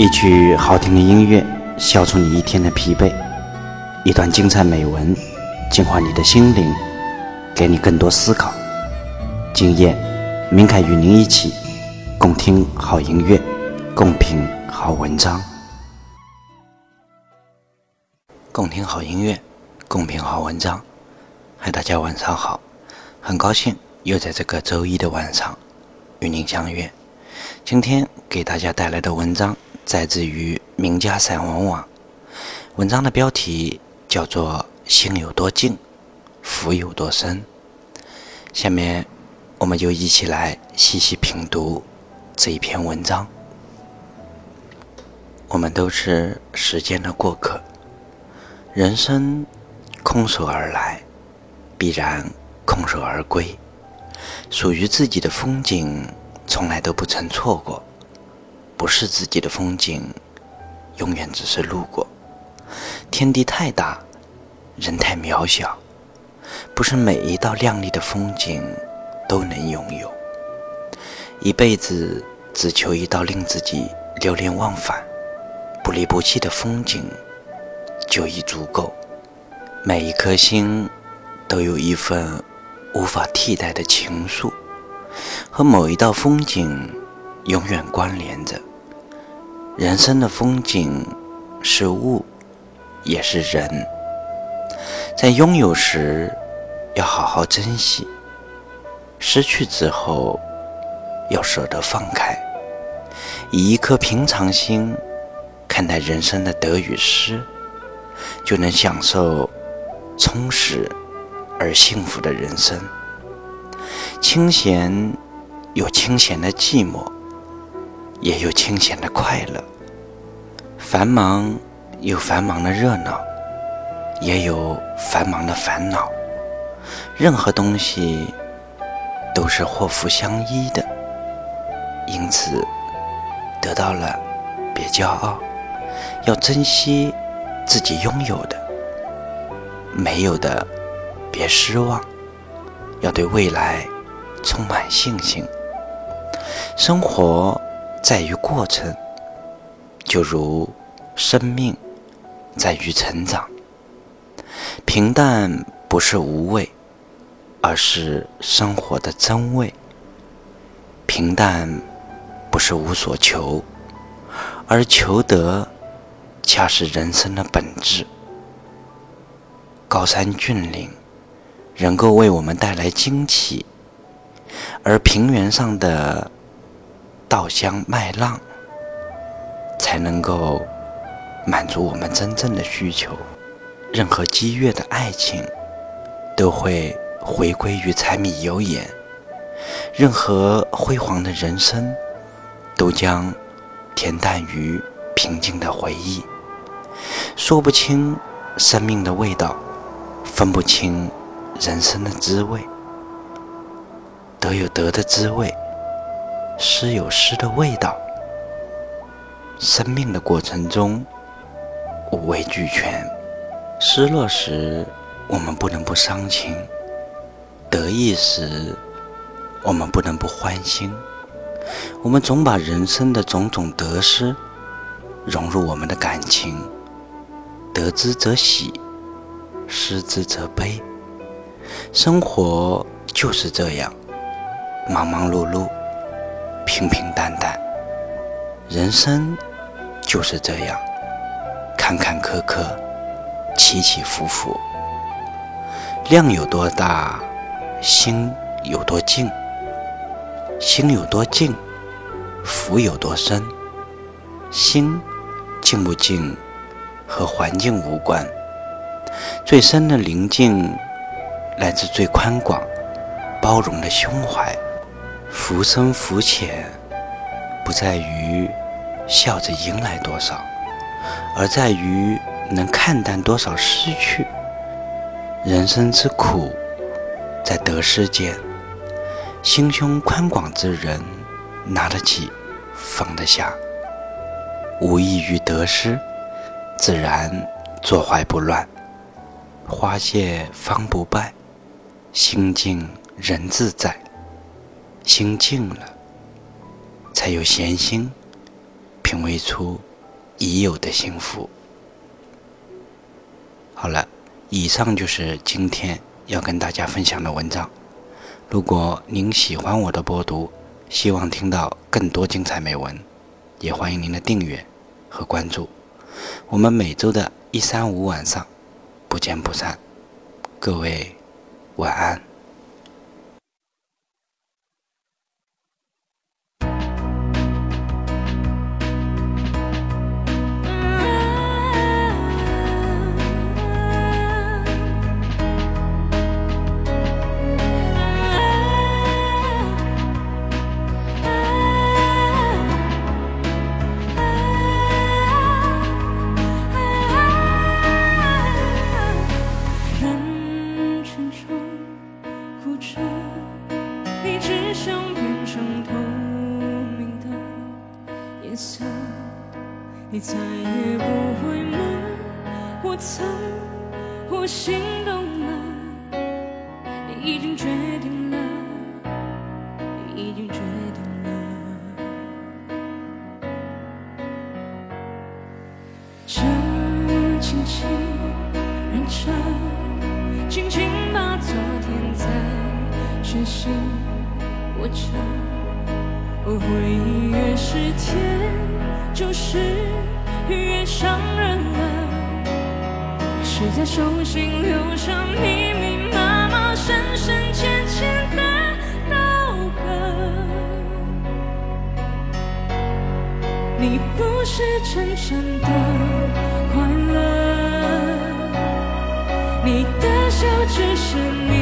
一曲好听的音乐，消除你一天的疲惫；一段精彩美文，净化你的心灵，给你更多思考。今夜，明凯与您一起共听好音乐，共品好文章。共听好音乐，共品好文章。嗨，大家晚上好，很高兴又在这个周一的晚上与您相约。今天给大家带来的文章。摘自于名家散文网，文章的标题叫做“心有多静，福有多深”。下面，我们就一起来细细品读这一篇文章。我们都是时间的过客，人生空手而来，必然空手而归。属于自己的风景，从来都不曾错过。不是自己的风景，永远只是路过。天地太大，人太渺小，不是每一道亮丽的风景都能拥有。一辈子只求一道令自己流连忘返、不离不弃的风景，就已足够。每一颗心都有一份无法替代的情愫，和某一道风景永远关联着。人生的风景是物，也是人。在拥有时要好好珍惜，失去之后要舍得放开。以一颗平常心看待人生的得与失，就能享受充实而幸福的人生。清闲有清闲的寂寞。也有清闲的快乐，繁忙有繁忙的热闹，也有繁忙的烦恼。任何东西都是祸福相依的，因此得到了别骄傲，要珍惜自己拥有的；没有的别失望，要对未来充满信心。生活。在于过程，就如生命在于成长。平淡不是无味，而是生活的真味。平淡不是无所求，而求得恰是人生的本质。高山峻岭能够为我们带来惊奇，而平原上的。稻香麦浪，才能够满足我们真正的需求。任何激越的爱情，都会回归于柴米油盐；任何辉煌的人生，都将恬淡于平静的回忆。说不清生命的味道，分不清人生的滋味，得有得的滋味。诗有诗的味道，生命的过程中五味俱全。失落时，我们不能不伤情；得意时，我们不能不欢心。我们总把人生的种种得失融入我们的感情，得之则喜，失之则悲。生活就是这样，忙忙碌碌。平平淡淡，人生就是这样，坎坎坷坷，起起伏伏。量有多大，心有多静；心有多静，福有多深。心静不静，和环境无关。最深的宁静，来自最宽广、包容的胸怀。浮生浮浅，不在于笑着迎来多少，而在于能看淡多少失去。人生之苦，在得失间。心胸宽广之人，拿得起，放得下，无异于得失，自然坐怀不乱。花谢方不败，心静人自在。心静了，才有闲心品味出已有的幸福。好了，以上就是今天要跟大家分享的文章。如果您喜欢我的播读，希望听到更多精彩美文，也欢迎您的订阅和关注。我们每周的一三五晚上不见不散。各位晚安。你再也不会梦，我曾，我心动了，你已经决定了，已经决定了。这轻轻认真，轻轻把昨天在手心握着，我回忆越是甜，就是。越伤人了，是在手心留下密密麻麻、深深浅浅的刀痕。你不是真正的快乐，你的笑只是你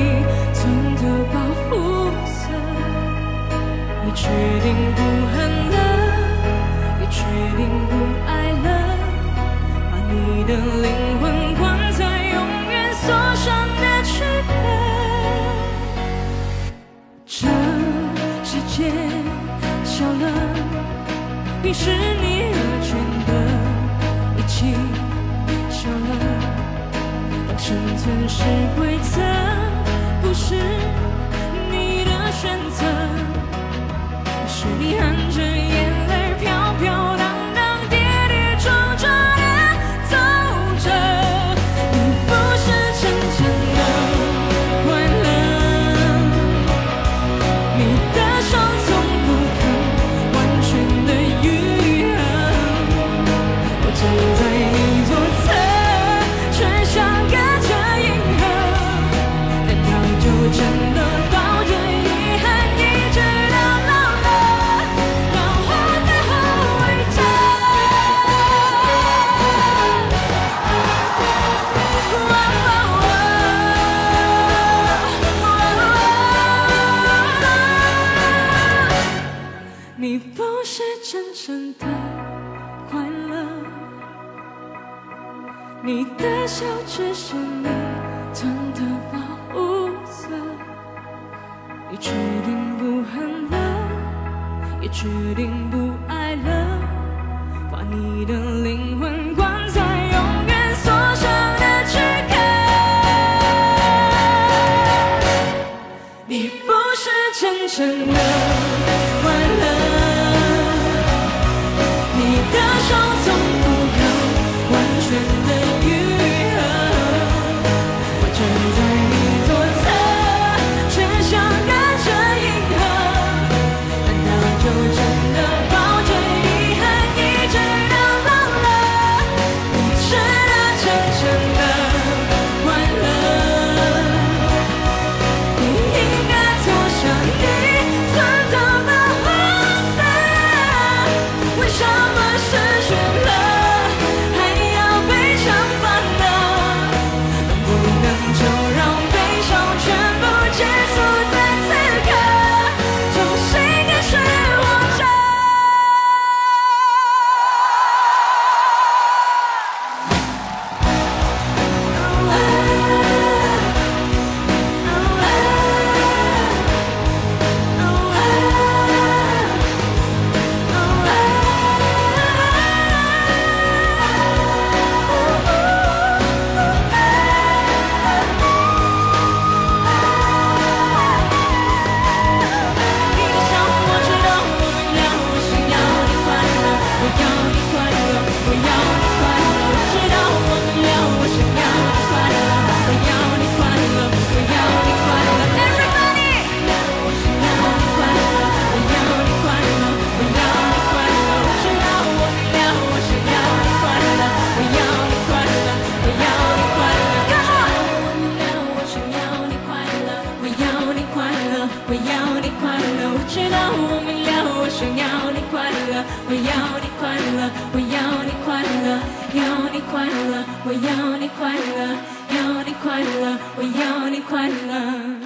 存的保护色。你决定不恨了决定不爱了，把你。的灵魂关在永远锁上的躯壳，这世界小了，于是你而全的一起笑了，当生存是规则，不是你的选择，是你含着眼决定不恨了，也决定不爱了，把你的灵魂关我要你快乐我知道我明了我想要你快乐我要你快乐我要你快乐要你快乐我要你快乐要你快乐我要你快乐。